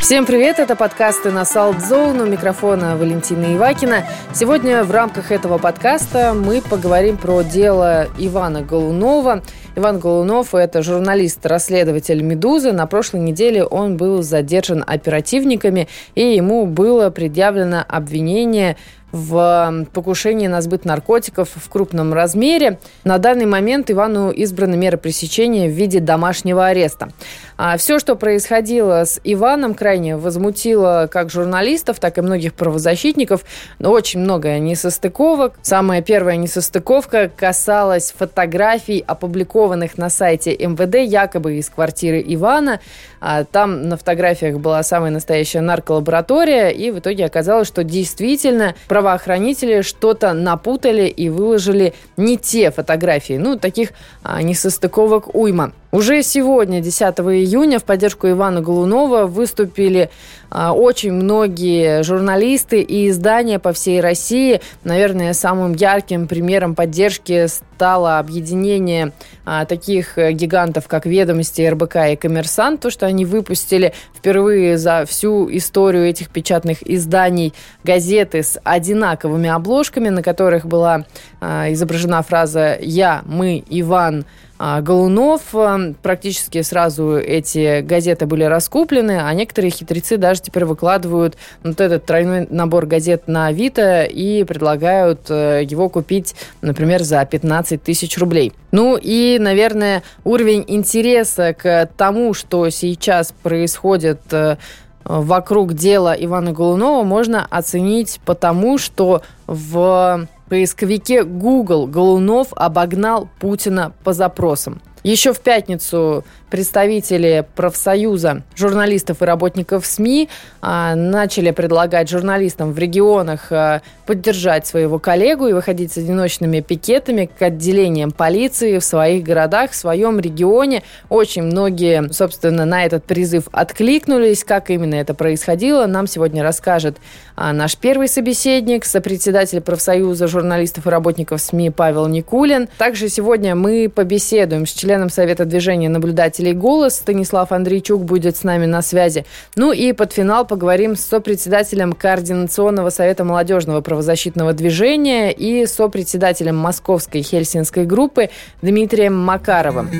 Всем привет, это подкасты на Zone, у микрофона Валентина Ивакина. Сегодня в рамках этого подкаста мы поговорим про дело Ивана Голунова. Иван Голунов – это журналист-расследователь «Медузы». На прошлой неделе он был задержан оперативниками, и ему было предъявлено обвинение в покушении на сбыт наркотиков в крупном размере. На данный момент Ивану избраны меры пресечения в виде домашнего ареста. А все, что происходило с Иваном, крайне возмутило как журналистов, так и многих правозащитников. Но очень много несостыковок. Самая первая несостыковка касалась фотографий, опубликованных на сайте МВД, якобы из квартиры Ивана. А там на фотографиях была самая настоящая нарколаборатория, и в итоге оказалось, что действительно правоохранители что-то напутали и выложили не те фотографии. Ну, таких а, несостыковок уйма. Уже сегодня, 10 июня, в поддержку Ивана Голунова выступили а, очень многие журналисты и издания по всей России. Наверное, самым ярким примером поддержки стало объединение а, таких гигантов, как «Ведомости», РБК и «Коммерсант», то, что они выпустили впервые за всю историю этих печатных изданий газеты с одинаковыми обложками, на которых была а, изображена фраза «Я, мы, Иван», Голунов. Э, практически сразу эти газеты были раскуплены, а некоторые хитрецы даже теперь выкладывают вот этот тройной набор газет на Авито и предлагают э, его купить, например, за 15 тысяч рублей. Ну и, наверное, уровень интереса к тому, что сейчас происходит э, вокруг дела Ивана Голунова, можно оценить потому, что в поисковике Google Голунов обогнал Путина по запросам. Еще в пятницу представители профсоюза журналистов и работников СМИ а, начали предлагать журналистам в регионах а, поддержать своего коллегу и выходить с одиночными пикетами к отделениям полиции в своих городах, в своем регионе. Очень многие, собственно, на этот призыв откликнулись. Как именно это происходило, нам сегодня расскажет а, наш первый собеседник, сопредседатель профсоюза журналистов и работников СМИ Павел Никулин. Также сегодня мы побеседуем с членом Совета движения наблюдателей председателей «Голос». Станислав Андрейчук будет с нами на связи. Ну и под финал поговорим с сопредседателем Координационного совета молодежного правозащитного движения и сопредседателем Московской Хельсинской группы Дмитрием Макаровым.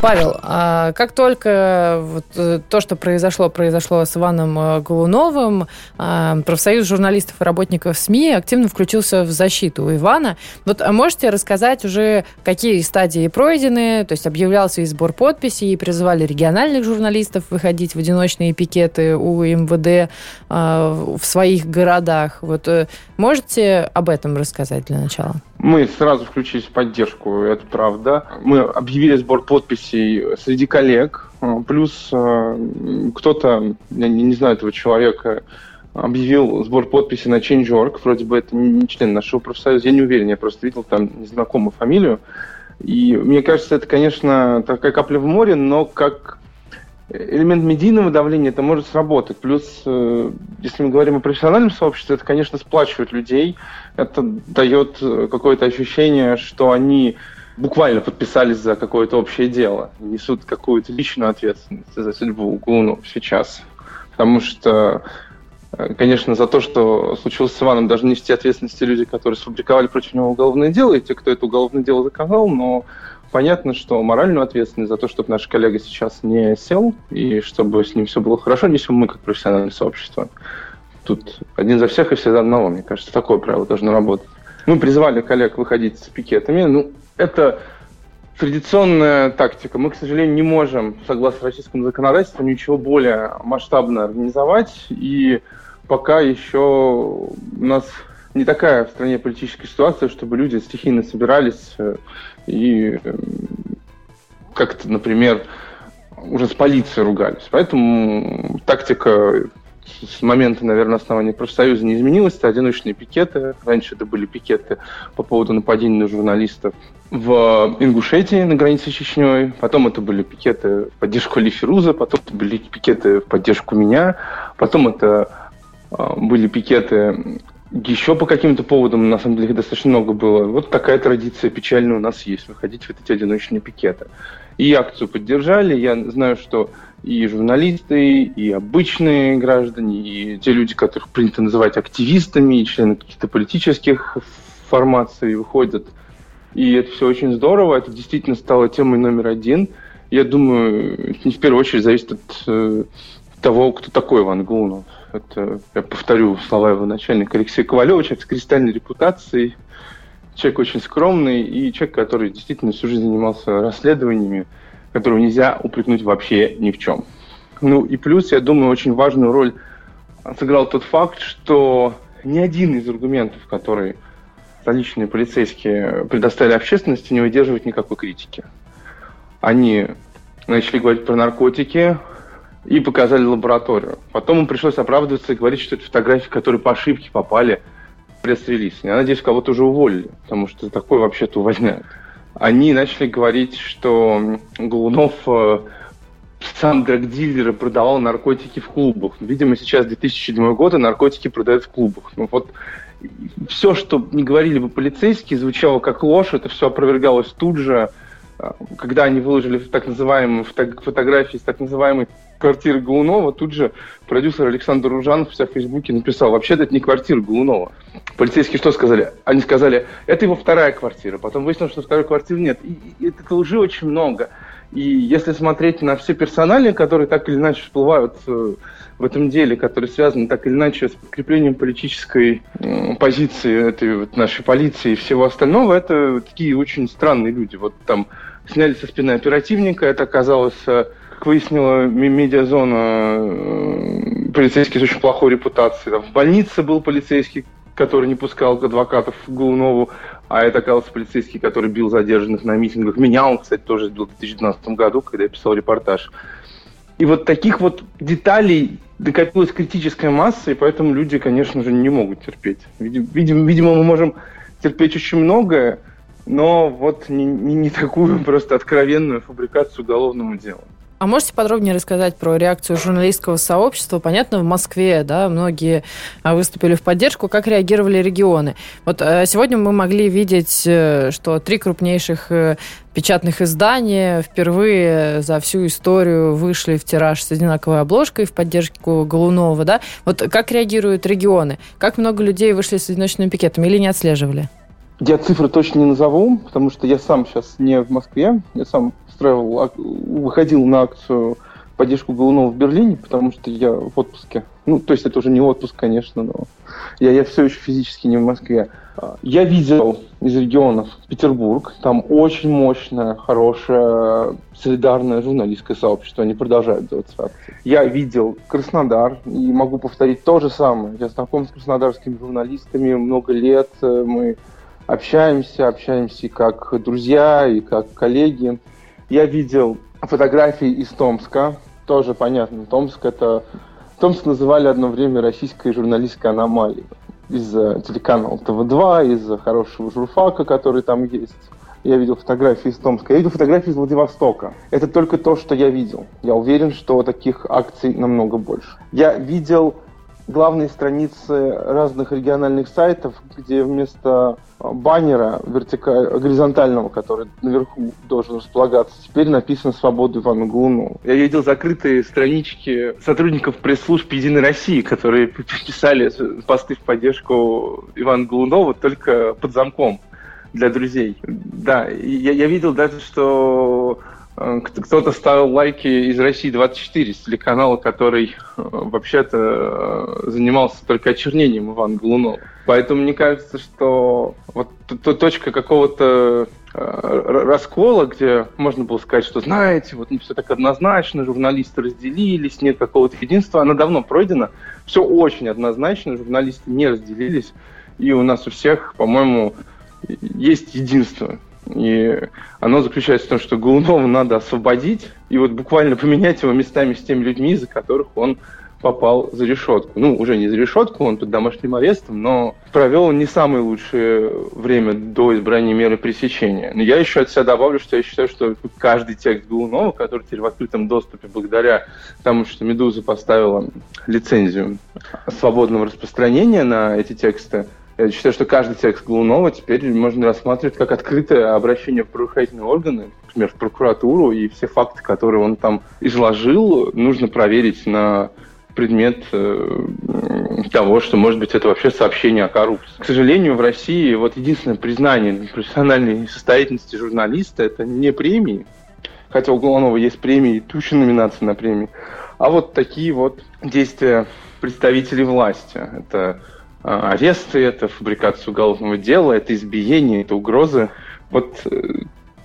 Павел, а как только вот э, то, что произошло, произошло с Иваном э, Голуновым, а, профсоюз журналистов и работников СМИ активно включился в защиту Ивана. Вот а можете рассказать уже, какие стадии пройдены? То есть объявлялся и сбор подписей, и призывали региональных журналистов выходить в одиночные пикеты у МВД в своих городах. Вот э, можете об этом рассказать для начала? Мы сразу включились в поддержку, это правда. Мы объявили сбор подписей среди коллег, плюс э, кто-то, я не знаю этого человека, объявил сбор подписей на Change.org, вроде бы это не член нашего профсоюза, я не уверен, я просто видел там незнакомую фамилию. И мне кажется, это, конечно, такая капля в море, но как элемент медийного давления это может сработать. Плюс, э, если мы говорим о профессиональном сообществе, это, конечно, сплачивает людей. Это дает э, какое-то ощущение, что они буквально подписались за какое-то общее дело, несут какую-то личную ответственность за судьбу Гуну сейчас. Потому что, э, конечно, за то, что случилось с Иваном, должны нести ответственности люди, которые сфабриковали против него уголовное дело, и те, кто это уголовное дело заказал, но Понятно, что моральную ответственность за то, чтобы наш коллега сейчас не сел и чтобы с ним все было хорошо, несем мы как профессиональное сообщество. Тут один за всех и все за одного. Мне кажется, такое правило должно работать. Мы призвали коллег выходить с пикетами. Ну, это традиционная тактика. Мы, к сожалению, не можем, согласно российскому законодательству, ничего более масштабно организовать. И пока еще у нас не такая в стране политическая ситуация, чтобы люди стихийно собирались э, и эм, как-то, например, уже с полицией ругались. Поэтому тактика с момента, наверное, основания профсоюза не изменилась. Это одиночные пикеты. Раньше это были пикеты по поводу нападений на журналистов в Ингушетии на границе с Чечней. Потом это были пикеты в поддержку Али. Потом это были пикеты в поддержку меня. Потом это э, были пикеты Еще по каким-то поводам, на самом деле, достаточно много было. Вот такая традиция печальная у нас есть, выходить в эти одиночные пикеты. И акцию поддержали. Я знаю, что и журналисты, и обычные граждане, и те люди, которых принято называть активистами, и члены каких-то политических формаций выходят. И это все очень здорово. Это действительно стало темой номер один. Я думаю, не в первую очередь зависит от э, того, кто такой Иван Глунов. Это, я повторю слова его начальника Алексея Ковалева, человек с кристальной репутацией, человек очень скромный и человек, который действительно всю жизнь занимался расследованиями, которого нельзя упрекнуть вообще ни в чем. Ну и плюс, я думаю, очень важную роль сыграл тот факт, что ни один из аргументов, которые столичные полицейские предоставили общественности, не выдерживает никакой критики. Они начали говорить про наркотики, и показали лабораторию. Потом им пришлось оправдываться и говорить, что это фотографии, которые по ошибке попали в пресс-релиз. Я надеюсь, кого-то уже уволили, потому что такое вообще-то увольняют. Они начали говорить, что Голунов э, сам драгдилер продавал наркотики в клубах. Видимо, сейчас 2007 год, и наркотики продают в клубах. Ну вот все, что не говорили бы полицейские, звучало как ложь, это все опровергалось тут же, когда они выложили так называемые фотографии с так называемой квартиры Голунова, тут же продюсер Александр Ружанов в себя Фейсбуке написал, вообще-то это не квартира Голунова. Полицейские что сказали? Они сказали, это его вторая квартира. Потом выяснилось, что второй квартиры нет. И, и это лжи очень много. И если смотреть на все персонали, которые так или иначе всплывают э, в этом деле, которые связаны так или иначе с подкреплением политической позиции этой вот нашей полиции и всего остального, это такие очень странные люди. Вот там сняли со спины оперативника, это оказалось э, как выяснила медиазона, э, полицейский с очень плохой репутацией. Там в больнице был полицейский, который не пускал адвокатов в Голунову, а это оказался полицейский, который бил задержанных на митингах. Меня он, кстати, тоже бил в 2012 году, когда я писал репортаж. И вот таких вот деталей докопилась критическая масса, и поэтому люди, конечно же, не могут терпеть. Видимо, видимо мы можем терпеть очень многое, но вот не, не, не такую просто откровенную фабрикацию уголовного дела. А можете подробнее рассказать про реакцию журналистского сообщества? Понятно, в Москве, да, многие а, выступили в поддержку. Как реагировали регионы? Вот э, сегодня мы могли видеть, э, что три крупнейших э, печатных издания впервые за всю историю вышли в тираж с одинаковой обложкой в поддержку Голунова, да? Вот как реагируют регионы? Как много людей вышли с одиночными пикетами или не отслеживали? Я цифры точно не назову, потому что я сам сейчас не в Москве, я сам устраивал, выходил на акцию поддержку Голунова в Берлине, потому что я в отпуске. Ну, то есть это уже не отпуск, конечно, но я, я все еще физически не в Москве. Я видел из регионов Петербург, там очень мощное, хорошее, солидарное журналистское сообщество, они продолжают делать акции. Я видел Краснодар, и могу повторить то же самое. Я знаком с краснодарскими журналистами много лет, мы общаемся, общаемся и как друзья, и как коллеги. Я видел фотографии из Томска, тоже понятно, Томск это... Томск называли одно время российской журналистской аномалией из-за телеканала ТВ-2, из-за хорошего журфака, который там есть. Я видел фотографии из Томска. Я видел фотографии из Владивостока. Это только то, что я видел. Я уверен, что таких акций намного больше. Я видел главные страницы разных региональных сайтов, где вместо баннера вертикаль... горизонтального, который наверху должен располагаться, теперь написано «Свобода Ивану Глунову». Я видел закрытые странички сотрудников пресс-служб Единой России, которые писали посты в поддержку Ивана Глунова только под замком для друзей. Да, я, я видел даже, что кто-то ставил лайки из России 24 с телеканала, который э, вообще-то э, занимался только очернением Ивана Голунова. Поэтому мне кажется, что вот точка какого-то раскола, где можно было сказать, что знаете, вот не все так однозначно, журналисты разделились, нет какого-то единства, она давно пройдена. Все очень однозначно, журналисты не разделились, и у нас у всех, по-моему, есть единство. И оно заключается в том, что Голунова надо освободить и вот буквально поменять его местами с теми людьми, за которых он попал за решетку. Ну, уже не за решетку, он под домашним арестом, но провел не самое лучшее время до избрания меры пресечения. Но я еще от себя добавлю, что я считаю, что каждый текст Голунова, который теперь в открытом доступе благодаря тому, что «Медуза» поставила лицензию свободного распространения на эти тексты, я считаю, что каждый текст Голунова теперь можно рассматривать как открытое обращение в правоохранительные органы, например, в прокуратуру, и все факты, которые он там изложил, нужно проверить на предмет э, того, что, может быть, это вообще сообщение о коррупции. К сожалению, в России вот единственное признание профессиональной состоятельности журналиста – это не премии, хотя у Голунова есть премии и туча номинаций на премии, а вот такие вот действия представителей власти. Это аресты, это фабрикация уголовного дела, это избиение, это угрозы. Вот, э,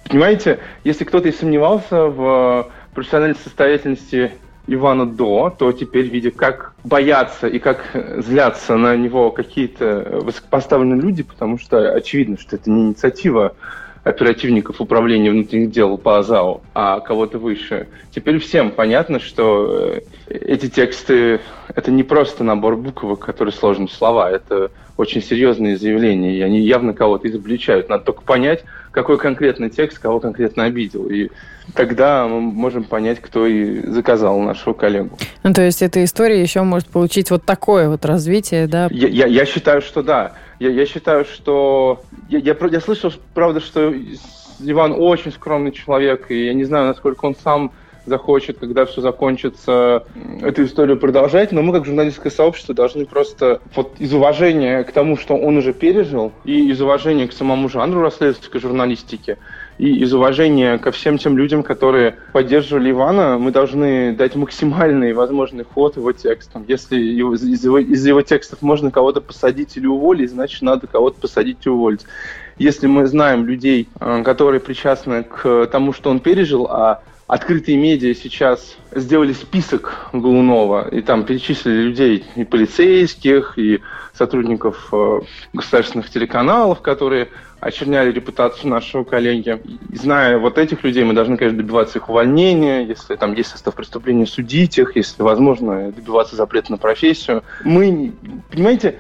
понимаете, если кто-то и сомневался в профессиональной состоятельности Ивана До, то теперь, видя, как боятся и как злятся на него какие-то высокопоставленные люди, потому что очевидно, что это не инициатива оперативников управления внутренних дел по АЗАУ, а кого-то выше. Теперь всем понятно, что э, эти тексты — это не просто набор буквок, которые сложны слова, это очень серьезные заявления, и они явно кого-то изобличают. Надо только понять, какой конкретный текст кого конкретно обидел. И тогда мы можем понять, кто и заказал нашего коллегу. Ну, то есть эта история еще может получить вот такое вот развитие, да? Я, я, я считаю, что да. Я, я считаю, что... Я, я, я слышал, правда, что Иван очень скромный человек, и я не знаю, насколько он сам захочет, когда все закончится, эту историю продолжать, но мы, как журналистское сообщество, должны просто вот из уважения к тому, что он уже пережил, и из уважения к самому жанру расследовательской журналистики, и из уважения ко всем тем людям, которые поддерживали Ивана, мы должны дать максимальный возможный ход его текстам. Если его, из, его, из его текстов можно кого-то посадить или уволить, значит, надо кого-то посадить и уволить. Если мы знаем людей, э, которые причастны к тому, что он пережил, а открытые медиа сейчас сделали список Голунова, и там перечислили людей и полицейских, и сотрудников э, государственных телеканалов, которые очерняли репутацию нашего коллеги. И зная вот этих людей, мы должны, конечно, добиваться их увольнения, если там есть состав преступления, судить их, если возможно, добиваться запрета на профессию. Мы, понимаете,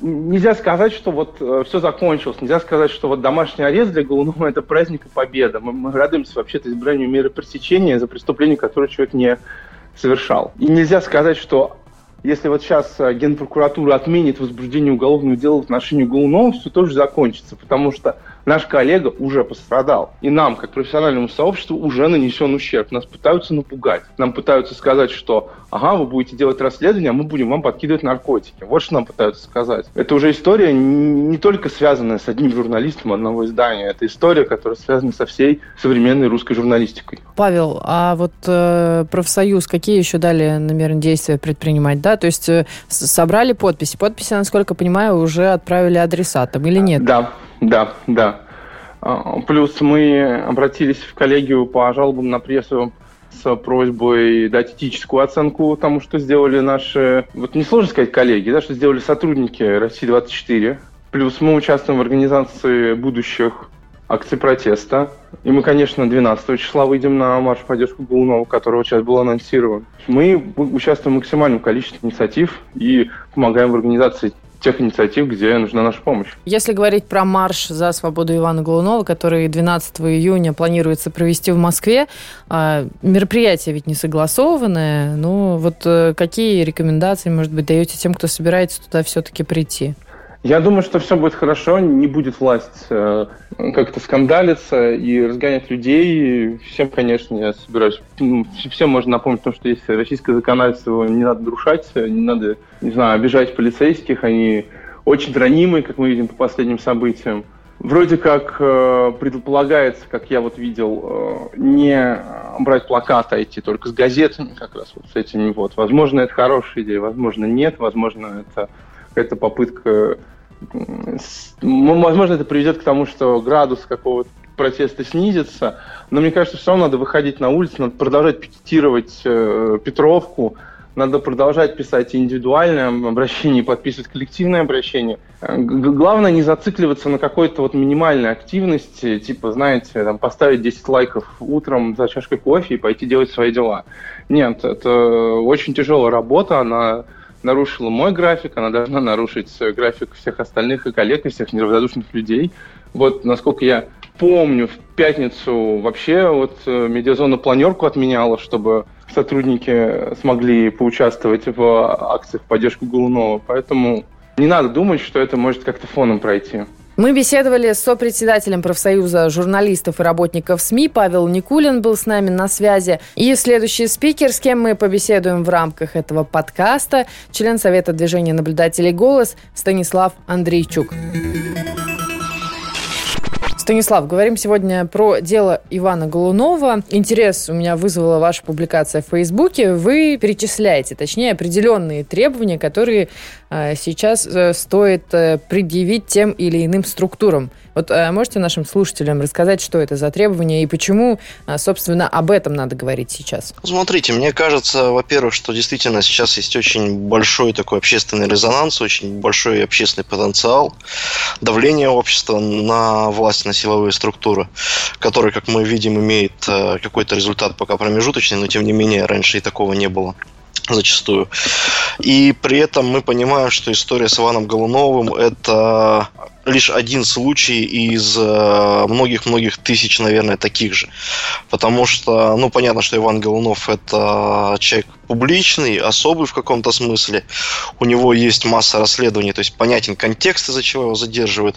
нельзя сказать, что вот э, все закончилось, нельзя сказать, что вот домашний арест для Голунова – это праздник и победа. Мы, мы радуемся вообще-то избранию меры пресечения за преступление, которое человек не совершал. И нельзя сказать, что если вот сейчас э, Генпрокуратура отменит возбуждение уголовного дела в отношении Голунова, все тоже закончится, потому что наш коллега уже пострадал. И нам, как профессиональному сообществу, уже нанесен ущерб. Нас пытаются напугать. Нам пытаются сказать, что ага, вы будете делать расследование, а мы будем вам подкидывать наркотики. Вот что нам пытаются сказать. Это уже история не только связанная с одним журналистом одного издания. Это история, которая связана со всей современной русской журналистикой. Павел, а вот э, профсоюз какие еще дали намерен действия предпринимать? Да? То есть э, собрали подписи. Подписи, насколько понимаю, уже отправили адресатам или нет? Да, да, да. А, плюс мы обратились в коллегию по жалобам на прессу с просьбой дать этическую оценку тому, что сделали наши, вот не сложно сказать коллеги, да, что сделали сотрудники России-24. Плюс мы участвуем в организации будущих акций протеста. И мы, конечно, 12 числа выйдем на марш поддержку Голунова, который сейчас был анонсирован. Мы участвуем в максимальном количестве инициатив и помогаем в организации тех инициатив, где нужна наша помощь. Если говорить про марш за свободу Ивана Голунова, который 12 июня планируется провести в Москве, а, мероприятие ведь не согласованное, ну вот э, какие рекомендации, может быть, даете тем, кто собирается туда все-таки прийти? Я думаю, что все будет хорошо, не будет власть э, как-то скандалиться и разгонять людей. Всем, конечно, я собираюсь, ну, всем можно напомнить, потому что есть российское законодательство, не надо нарушать, не надо, не знаю, обижать полицейских, они очень ранимые, как мы видим по последним событиям. Вроде как э, предполагается, как я вот видел, э, не брать плакаты, а идти только с газетами, как раз вот с этими вот. Возможно, это хорошая идея, возможно, нет, возможно, это какая-то попытка Возможно, это приведет к тому, что градус какого-то протеста снизится, но мне кажется, все равно надо выходить на улицу, надо продолжать пикетировать э, Петровку, надо продолжать писать индивидуальное обращение, подписывать коллективное обращение. Главное не зацикливаться на какой-то вот минимальной активности, типа, знаете, там, поставить 10 лайков утром за чашкой кофе и пойти делать свои дела. Нет, это очень тяжелая работа, она нарушила мой график, она должна нарушить график всех остальных и коллег, и всех неравнодушных людей. Вот, насколько я помню, в пятницу вообще вот э, медиазона планерку отменяла, чтобы сотрудники смогли поучаствовать в акциях в поддержку Голунова. Поэтому не надо думать, что это может как-то фоном пройти. Мы беседовали с сопредседателем профсоюза журналистов и работников СМИ. Павел Никулин был с нами на связи. И следующий спикер, с кем мы побеседуем в рамках этого подкаста, член Совета движения наблюдателей «Голос» Станислав Андрейчук. Станислав, говорим сегодня про дело Ивана Голунова. Интерес у меня вызвала ваша публикация в Фейсбуке. Вы перечисляете, точнее, определенные требования, которые сейчас э, стоит э, предъявить тем или иным структурам. Вот можете нашим слушателям рассказать, что это за требования и почему, собственно, об этом надо говорить сейчас? Смотрите, мне кажется, во-первых, что действительно сейчас есть очень большой такой общественный резонанс, очень большой общественный потенциал, давление общества на власть, на силовые структуры, который, как мы видим, имеет э, какой-то результат пока промежуточный, но тем не менее раньше и такого не было зачастую. И при этом мы понимаем, что история с Иваном Голуновым – это лишь один случай из э, многих-многих тысяч, наверное, таких же. Потому что, ну, понятно, что Иван Голунов – это человек публичный, особый в каком-то смысле. У него есть масса расследований, то есть понятен контекст, из-за чего его задерживают.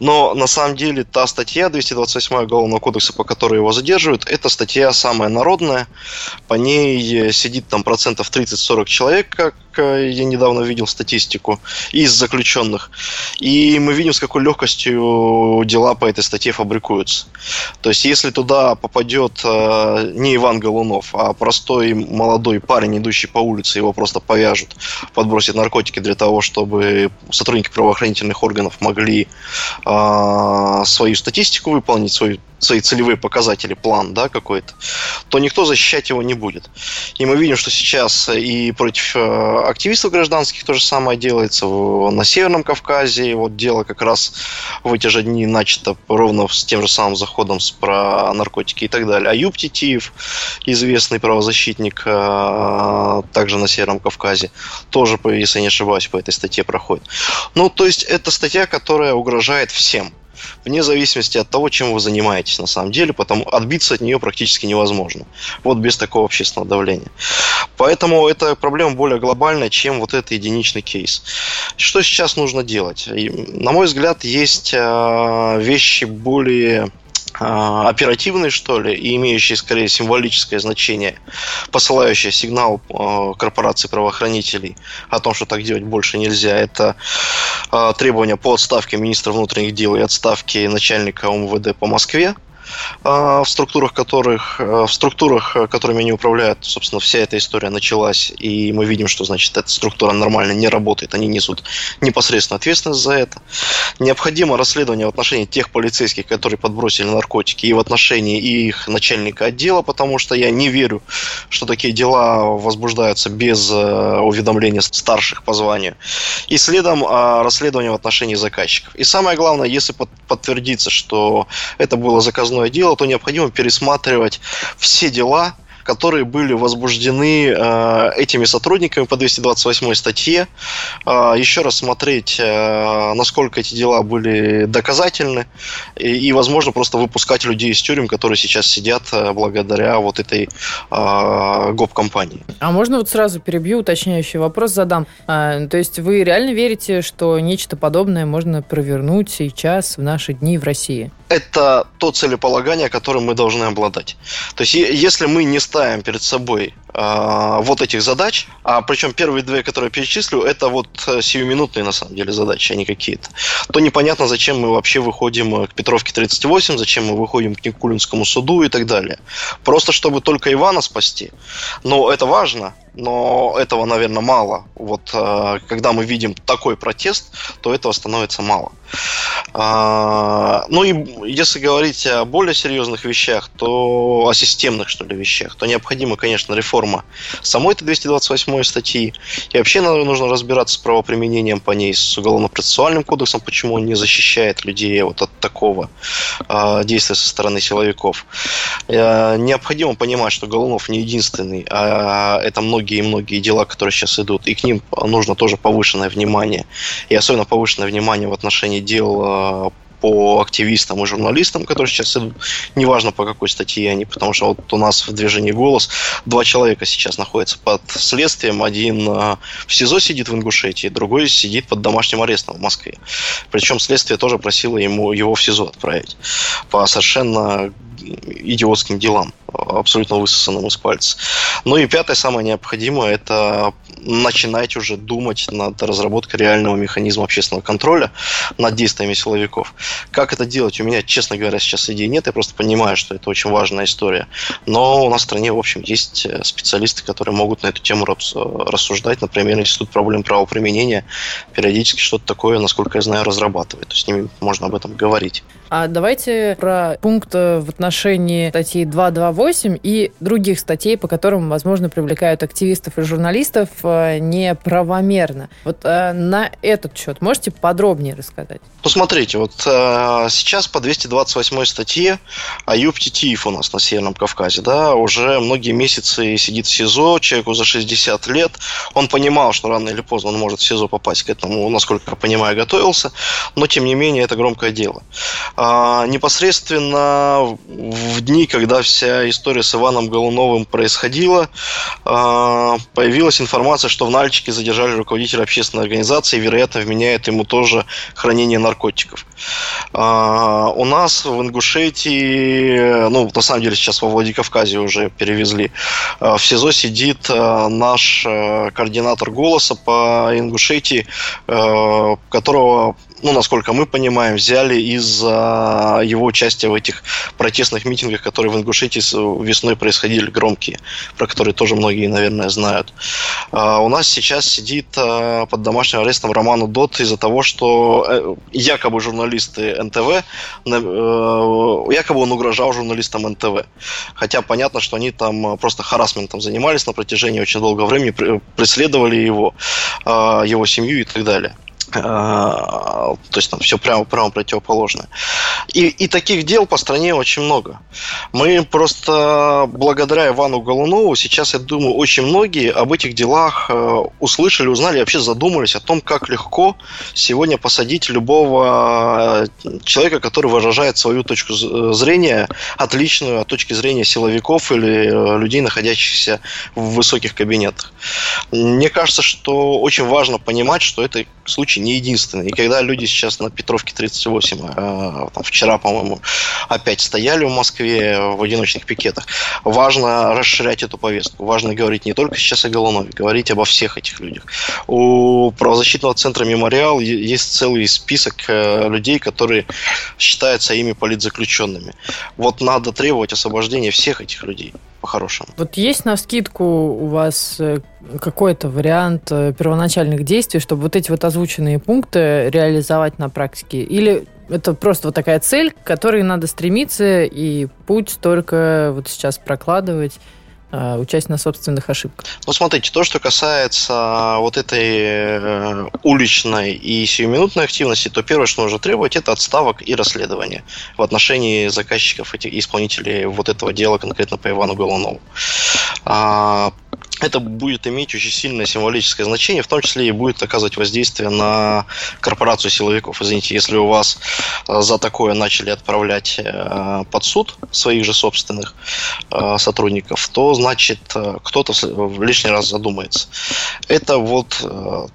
Но на самом деле та статья 228 Уголовного кодекса, по которой его задерживают, это статья самая народная. По ней сидит там процентов 30-40 человек, как я недавно видел статистику, из заключенных. И мы видим, с какой легкостью дела по этой статье фабрикуются. То есть, если туда попадет э, не Иван Голунов, а простой молодой парень, парень, идущий по улице, его просто повяжут, подбросят наркотики для того, чтобы сотрудники правоохранительных органов могли э, свою статистику выполнить, свою свои целевые показатели, план да, какой-то, то никто защищать его не будет. И мы видим, что сейчас и против э, активистов гражданских то же самое делается на Северном Кавказе. Вот дело как раз в эти же дни начато ровно с тем же самым заходом про наркотики и так далее. Аюб Титиев, известный правозащитник, э, также на Северном Кавказе, тоже, если не ошибаюсь, по этой статье проходит. Ну, то есть, это статья, которая угрожает всем вне зависимости от того, чем вы занимаетесь на самом деле, потому отбиться от нее практически невозможно. Вот без такого общественного давления. Поэтому эта проблема более глобальная, чем вот этот единичный кейс. Что сейчас нужно делать? на мой взгляд, есть а, вещи более оперативный, что ли, и имеющий скорее символическое значение, посылающий сигнал а, корпорации правоохранителей о том, что так делать больше нельзя, это а, требования по отставке министра внутренних дел и отставке начальника МВД по Москве. А, в структурах которых, э, в структурах, э, которыми они управляют, собственно, вся эта история началась, и мы видим, что, значит, эта структура нормально не работает, они несут непосредственно ответственность за это. Необходимо расследование в отношении тех полицейских, которые подбросили наркотики, и в отношении их начальника отдела, потому что я не верю, что такие дела возбуждаются без уведомления старших по званию. И следом а, расследование в отношении заказчиков. И самое главное, если подтвердится, что это было заказное уголовное дело, то необходимо пересматривать все дела, которые были возбуждены э, этими сотрудниками по 228 статье. Э, еще раз смотреть, э, насколько эти дела были доказательны, и, и, возможно, просто выпускать людей из тюрем, которые сейчас сидят э, благодаря вот этой э, гоп-компании. А можно вот сразу перебью, уточняющий вопрос задам. А, то есть вы реально верите, что нечто подобное можно провернуть сейчас, в наши дни в России? это то целеполагание, которым мы должны обладать. То есть, если мы не ставим перед собой э, вот этих задач, а причем первые две, которые я перечислю, это вот э, сиюминутные на самом деле задачи, а не какие-то, то непонятно, зачем мы вообще выходим к Петровке 38, зачем мы выходим к Никулинскому суду и так далее. Просто чтобы только Ивана спасти. Но это важно, но этого, наверное, мало. Вот э, когда мы видим такой протест, то этого становится мало. А, ну и если говорить о более серьезных вещах, то о системных, что ли, вещах, то необходима, конечно, реформа самой этой 228 статьи. И вообще нужно разбираться с правоприменением по ней, с уголовно-процессуальным кодексом, почему он не защищает людей вот от такого э, действия со стороны силовиков. Э, необходимо понимать, что Голунов не единственный, а это многие и многие дела, которые сейчас идут, и к ним нужно тоже повышенное внимание. И особенно повышенное внимание в отношении дел э, по активистам и журналистам, которые сейчас идут, неважно по какой статье они, потому что вот у нас в движении «Голос» два человека сейчас находятся под следствием. Один э, в СИЗО сидит в Ингушетии, другой сидит под домашним арестом в Москве. Причем следствие тоже просило ему его в СИЗО отправить по совершенно идиотским делам, абсолютно высосанным из пальца. Ну и пятое, самое необходимое, это начинать уже думать над разработкой реального механизма общественного контроля над действиями силовиков. Как это делать? У меня, честно говоря, сейчас идей нет, я просто понимаю, что это очень важная история. Но у нас в стране, в общем, есть э, специалисты, которые могут на эту тему рассуждать. Например, Институт проблем правоприменения периодически что-то такое, насколько я знаю, разрабатывает. То есть с ними можно об этом говорить. А давайте про пункт в отношении статьи 228 и других статей, по которым, возможно, привлекают активистов и журналистов э, неправомерно. Вот э, на этот счет можете подробнее рассказать? Ну, смотрите, вот э, сейчас по 228 статье Аюб Титиев у нас на Северном Кавказе, да, уже многие месяцы сидит в СИЗО, человеку за 60 лет. Он понимал, что рано или поздно он может в СИЗО попасть к этому, насколько я понимаю, готовился, но, тем не менее, это громкое дело. А, непосредственно в дни, когда вся история с Иваном Голуновым происходила, а, появилась информация, что в Нальчике задержали руководителя общественной организации и, вероятно, вменяет ему тоже хранение наркотиков. А, у нас в Ингушетии, ну, на самом деле сейчас во Владикавказе уже перевезли, в СИЗО сидит наш координатор голоса по Ингушетии, которого ну, насколько мы понимаем, взяли из-за его участия в этих протестных митингах, которые в Ингушетии весной происходили, громкие, про которые тоже многие, наверное, знают. А у нас сейчас сидит а, под домашним арестом Роману Дот из-за того, что э, якобы журналисты НТВ, э, якобы он угрожал журналистам НТВ. Хотя понятно, что они там просто харасментом занимались на протяжении очень долгого времени, преследовали его, а, его семью и так далее. А, то есть там все прямо, прямо противоположное. И, и таких дел по стране очень много. Мы просто благодаря Ивану Голунову сейчас, я думаю, очень многие об этих делах э, услышали, узнали, вообще задумались о том, как легко сегодня посадить любого э, человека, который выражает свою точку зрения, отличную от точки зрения силовиков или э, людей, находящихся в высоких кабинетах. Мне кажется, что очень важно понимать, что это случай не единственный. И когда люди сейчас на Петровке 38, э, там, вчера, по-моему, опять стояли в Москве в одиночных пикетах, важно расширять эту повестку. Важно говорить не только сейчас о Голунове, говорить обо всех этих людях. У правозащитного центра «Мемориал» есть целый список э, людей, которые считаются ими политзаключенными. Вот надо требовать освобождения всех этих людей по-хорошему. Вот есть на скидку у вас э, какой-то вариант э, первоначальных действий, чтобы вот эти вот озвученные пункты реализовать на практике? Или это просто вот такая цель, к которой надо стремиться, и путь только вот сейчас прокладывать? Э, участь на собственных ошибках. Ну, смотрите, то, что касается вот этой э, уличной и сиюминутной активности, то первое, что нужно требовать, это отставок и расследования в отношении заказчиков, этих исполнителей вот этого дела конкретно по Ивану Голунову. Это будет иметь очень сильное символическое значение, в том числе и будет оказывать воздействие на корпорацию силовиков. Извините, если у вас э, за такое начали отправлять э, под суд своих же собственных э, сотрудников, то значит кто-то лишний раз задумается. Это вот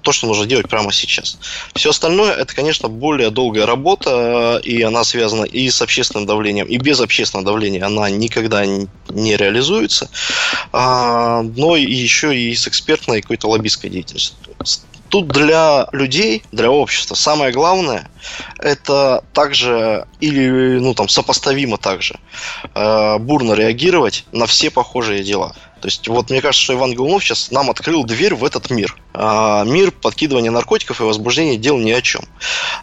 то, что нужно делать прямо сейчас. Все остальное, это, конечно, более долгая работа, и она связана и с общественным давлением, и без общественного давления она никогда не реализуется. А, но и еще и с экспертной какой-то лоббистской деятельностью. Тут для людей, для общества самое главное это также или ну там сопоставимо также э, бурно реагировать на все похожие дела. То есть, вот мне кажется, что Иван Голунов сейчас нам открыл дверь в этот мир. А, мир подкидывания наркотиков и возбуждения дел ни о чем.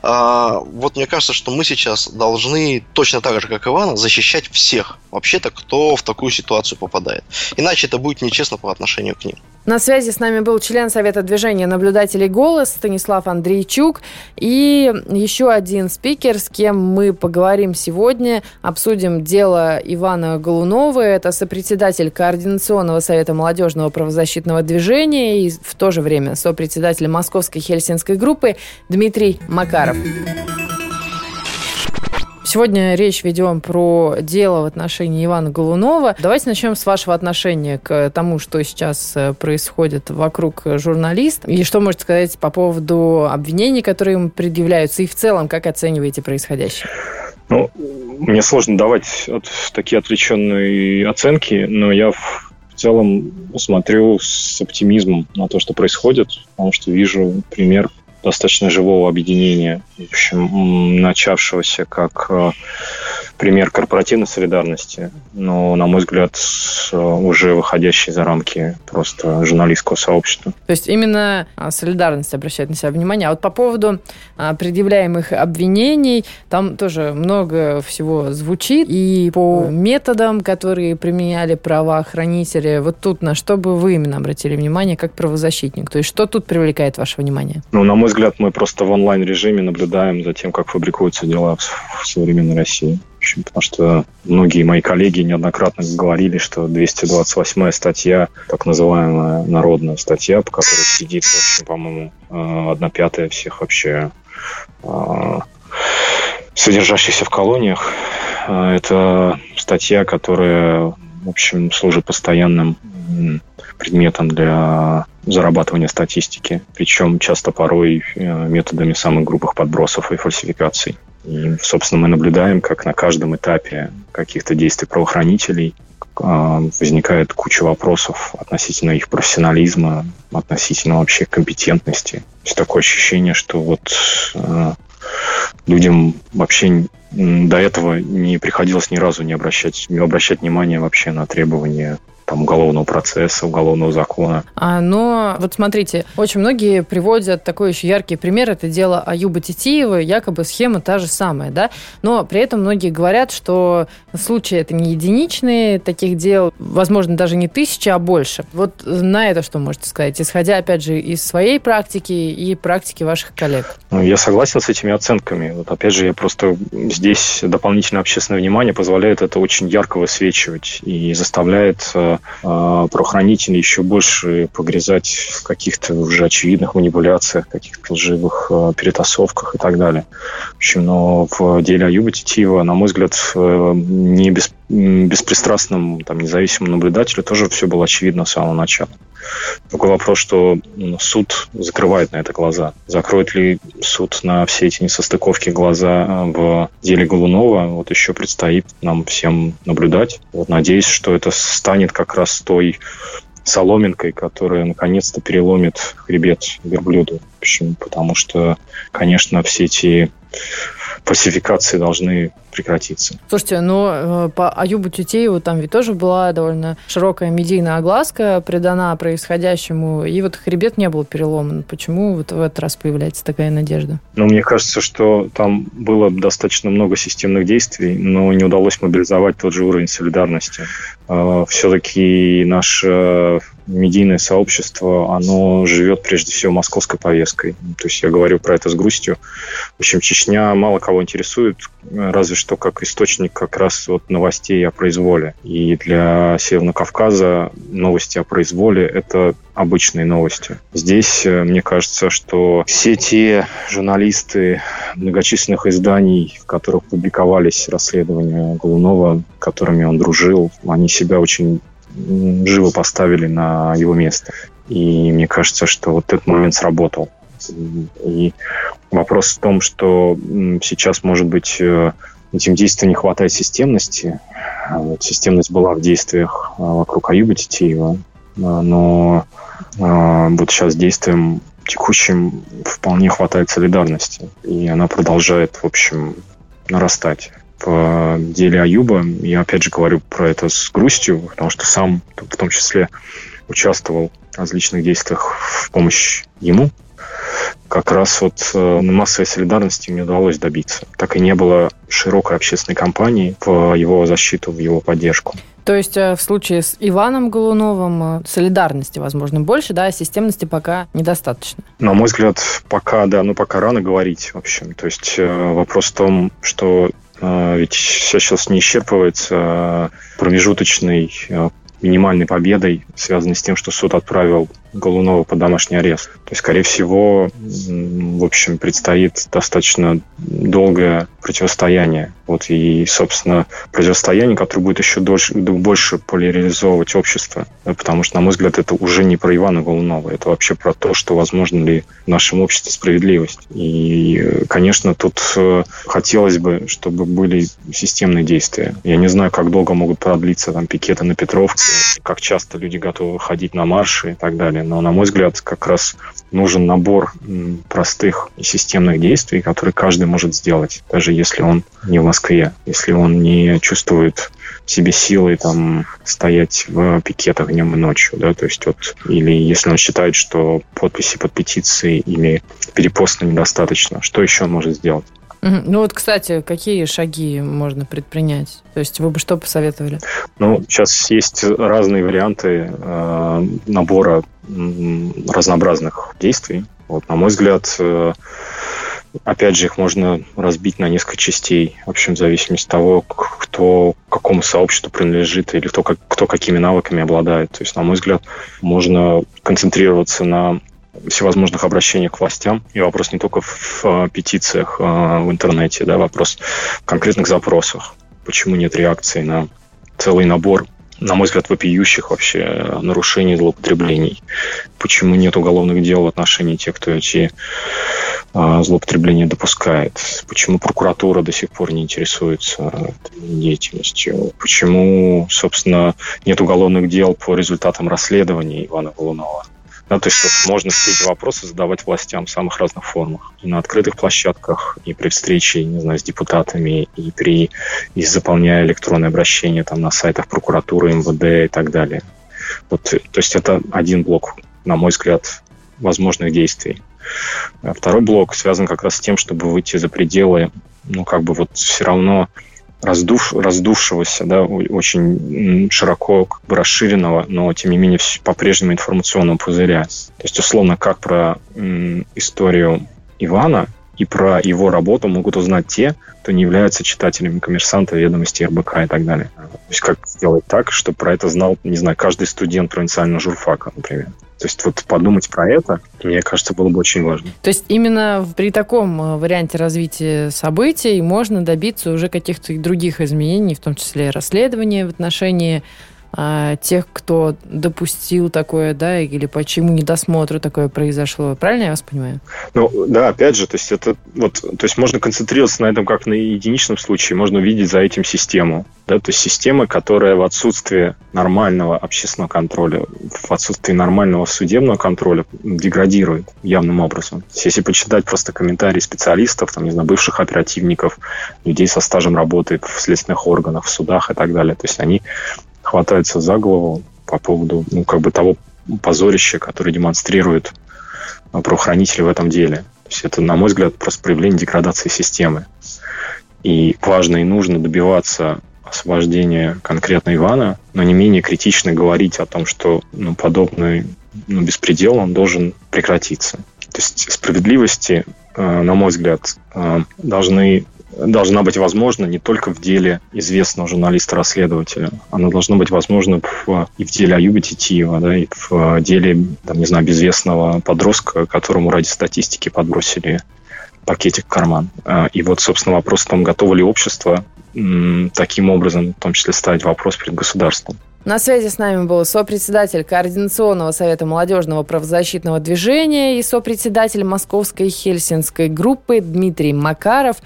А, вот мне кажется, что мы сейчас должны точно так же, как Ивана, защищать всех, вообще-то, кто в такую ситуацию попадает. Иначе это будет нечестно по отношению к ним. На связи с нами был член Совета движения наблюдателей «Голос» Станислав Андрейчук и еще один спикер, с кем мы поговорим сегодня, обсудим дело Ивана Голунова. Это сопредседатель Координационного совета молодежного правозащитного движения и в то же время сопредседатель Московской хельсинской группы Дмитрий Макаров. Сегодня речь ведем про дело в отношении Ивана Голунова. Давайте начнем с вашего отношения к тому, что сейчас э, происходит вокруг журналиста. И что можете сказать по поводу обвинений, которые ему предъявляются, и в целом, как оцениваете происходящее? Ну, мне сложно давать от, такие отвлеченные оценки, но я в целом смотрю с оптимизмом на то, что происходит, потому что вижу пример достаточно живого объединения, в общем, начавшегося как э, пример корпоративной солидарности, но, на мой взгляд, уже выходящий за рамки просто журналистского сообщества. То есть именно а, солидарность обращает на себя внимание. А вот по поводу а, предъявляемых обвинений, там тоже много всего звучит. И по методам, которые применяли правоохранители, вот тут на что бы вы именно обратили внимание как правозащитник? То есть что тут привлекает ваше внимание? Ну, на мой взгляд, мы просто в онлайн-режиме наблюдаем за тем, как фабрикуются дела в современной России общем, потому что многие мои коллеги неоднократно говорили, что 228 статья, так называемая народная статья, по которой сидит, в общем, по-моему, э, одна пятая всех вообще э, содержащихся в колониях, э, это статья, которая, в общем, служит постоянным предметом для зарабатывания статистики, причем часто порой методами самых грубых подбросов и фальсификаций. И, собственно, мы наблюдаем, как на каждом этапе каких-то действий правоохранителей а, возникает куча вопросов относительно их профессионализма, относительно вообще компетентности. То есть такое ощущение, что вот э, людям вообще до этого не приходилось ни разу не обращать, не обращать внимания вообще на требования там, уголовного процесса, уголовного закона. А, но вот смотрите, очень многие приводят такой еще яркий пример, это дело Аюба Титиева, якобы схема та же самая, да, но при этом многие говорят, что случаи это не единичные, таких дел, возможно, даже не тысяча, а больше. Вот на это что можете сказать, исходя, опять же, из своей практики и практики ваших коллег? Ну, я согласен с этими оценками. Вот опять же, я просто здесь дополнительное общественное внимание позволяет это очень ярко высвечивать и заставляет э, э, правоохранители еще больше погрязать в каких-то уже очевидных манипуляциях, каких-то лживых э, перетасовках и так далее. В общем, но в деле Аюба Титиева, на мой взгляд, э, не без, беспристрастным там, независимому наблюдателю тоже все было очевидно с самого начала. Другой вопрос, что суд закрывает на это глаза. Закроет ли суд на все эти несостыковки глаза э, в деле Голунова, вот еще предстоит нам всем наблюдать. Вот надеюсь, что это станет как раз той соломинкой, которая наконец-то переломит хребет верблюду. Почему? Потому что, конечно, все эти фальсификации должны прекратиться. Слушайте, но э, по Аюбу Тютееву там ведь тоже была довольно широкая медийная огласка придана происходящему, и вот хребет не был переломан. Почему вот в этот раз появляется такая надежда? Ну, мне кажется, что там было достаточно много системных действий, но не удалось мобилизовать тот же уровень солидарности. Э, Все-таки наше медийное сообщество, оно живет прежде всего московской повесткой. То есть я говорю про это с грустью. В общем, Чечня мало кого интересует, разве что как источник как раз вот новостей о произволе. И для Северного Кавказа новости о произволе – это обычные новости. Здесь, э, мне кажется, что все те журналисты многочисленных изданий, в которых публиковались расследования Голунова, которыми он дружил, они себя очень живо поставили на его место. И мне кажется, что вот этот момент сработал. И вопрос в том, что сейчас, может быть, э, этим действиям не хватает системности. А вот системность была в действиях а, вокруг Аюба Титеева, а, но вот сейчас действием текущим вполне хватает солидарности, и она продолжает, в общем, нарастать. в деле Аюба. Я опять же говорю про это с грустью, потому что сам в том числе участвовал в различных действиях в помощь ему. Как раз вот э, массовой солидарности не удалось добиться. Так и не было широкой общественной кампании в его защиту, в его поддержку. То есть э, в случае с Иваном Голуновым э, солидарности, возможно, больше, да, а системности пока недостаточно? На мой взгляд, пока, да, ну пока рано говорить, в общем. То есть вопрос в том, что ведь сейчас не исчерпывается промежуточный минимальной победой, связанной с тем, что суд отправил Голунова под домашний арест. То есть, скорее всего, в общем, предстоит достаточно долгое противостояние. Вот и, собственно, противостояние, которое будет еще дольше, больше поляризовывать общество. Потому что, на мой взгляд, это уже не про Ивана Голунова. Это вообще про то, что возможно ли в нашем обществе справедливость. И, конечно, тут э, хотелось бы, чтобы были системные действия. Я не знаю, как долго могут продлиться там пикеты на Петровке, как часто люди готовы ходить на марши и так далее далее. Но, на мой взгляд, как раз нужен набор простых системных действий, которые каждый может сделать, даже если он не в Москве, если он не чувствует себе силы там стоять в пикетах днем и ночью, да, то есть вот, или если он считает, что подписи под петицией или перепоста недостаточно, что еще он может сделать? Ну вот, кстати, какие шаги можно предпринять? То есть вы бы что посоветовали? Ну, сейчас есть разные варианты э, набора э, разнообразных действий. Вот, на мой взгляд, э, опять же, их можно разбить на несколько частей. В общем, в зависимости от того, кто какому сообществу принадлежит или кто, как, кто какими навыками обладает. То есть, на мой взгляд, можно концентрироваться на всевозможных обращениях к властям. И вопрос не только в, в петициях э, в интернете, да, вопрос в конкретных запросах. Почему нет реакции на целый набор на мой взгляд, вопиющих вообще нарушений, злоупотреблений. Почему нет уголовных дел в отношении тех, кто эти а, злоупотребления допускает? Почему прокуратура до сих пор не интересуется деятельностью? Почему, собственно, нет уголовных дел по результатам расследования Ивана Голунова? Да, то есть можно все эти вопросы задавать властям в самых разных формах. И на открытых площадках, и при встрече, не знаю, с депутатами, и при и заполняя электронное обращение там, на сайтах прокуратуры, МВД и так далее. Вот, то есть это один блок, на мой взгляд, возможных действий. А второй блок связан как раз с тем, чтобы выйти за пределы, ну, как бы вот все равно раздув, раздувшегося, да, очень широко как бы расширенного, но тем не менее по-прежнему информационного пузыря. То есть, условно, как про м, историю Ивана и про его работу могут узнать те, кто не является читателями коммерсанта, ведомости РБК и так далее. То есть как сделать так, чтобы про это знал, не знаю, каждый студент провинциального журфака, например. То есть вот подумать про это, мне кажется, было бы очень важно. То есть именно при таком э, варианте развития событий можно добиться уже каких-то других изменений, в том числе расследования в отношении а, тех, кто допустил такое, да, или почему недосмотру такое произошло. Правильно я вас понимаю? Ну, да, опять же, то есть это вот, то есть можно концентрироваться на этом как на единичном случае, можно увидеть за этим систему, да, то есть система, которая в отсутствии нормального общественного контроля, в отсутствии нормального судебного контроля деградирует явным образом. Если почитать просто комментарии специалистов, там, не знаю, бывших оперативников, людей со стажем работы в следственных органах, в судах и так далее, то есть они хватаются за голову по поводу ну, как бы того позорища, которое демонстрирует а, правоохранители в этом деле. То есть это, на мой взгляд, просто проявление деградации системы. И важно и нужно добиваться освобождения конкретно Ивана, но не менее критично говорить о том, что ну, подобный ну, беспредел он должен прекратиться. То есть справедливости, а, на мой взгляд, а, должны должна быть возможна не только в деле известного журналиста-расследователя. Она должна быть возможна в, и в деле Аюба Титиева, да, и в деле, там, не знаю, безвестного подростка, которому ради статистики подбросили пакетик в карман. А, и вот, собственно, вопрос в том, готово ли общество таким образом, в том числе, ставить вопрос перед государством. На связи с нами был сопредседатель Координационного совета молодежного правозащитного движения и сопредседатель Московской Хельсинской группы Дмитрий Макаров.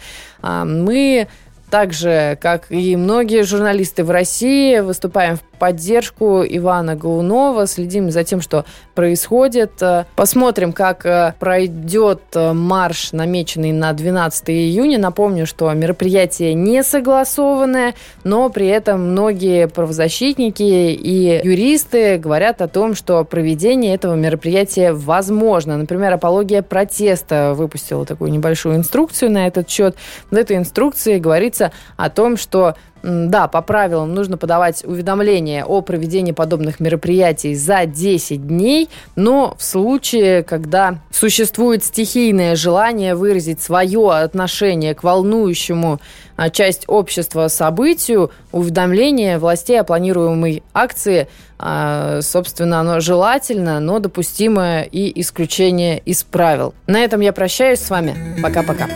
А, мы так же, как и многие журналисты в России, выступаем в поддержку Ивана Голунова, следим за тем, что происходит. Посмотрим, как э, пройдет э, марш, намеченный на 12 июня. Напомню, что мероприятие не согласованное, но при этом многие правозащитники и юристы говорят о том, что проведение этого мероприятия возможно. Например, апология протеста выпустила такую небольшую инструкцию на этот счет. В этой инструкции говорится о том, что да, по правилам нужно подавать уведомление о проведении подобных мероприятий за 10 дней, но в случае, когда существует стихийное желание выразить свое отношение к волнующему а, часть общества событию, уведомление властей о планируемой акции, а, собственно, оно желательно, но допустимое и исключение из правил. На этом я прощаюсь с вами. Пока-пока.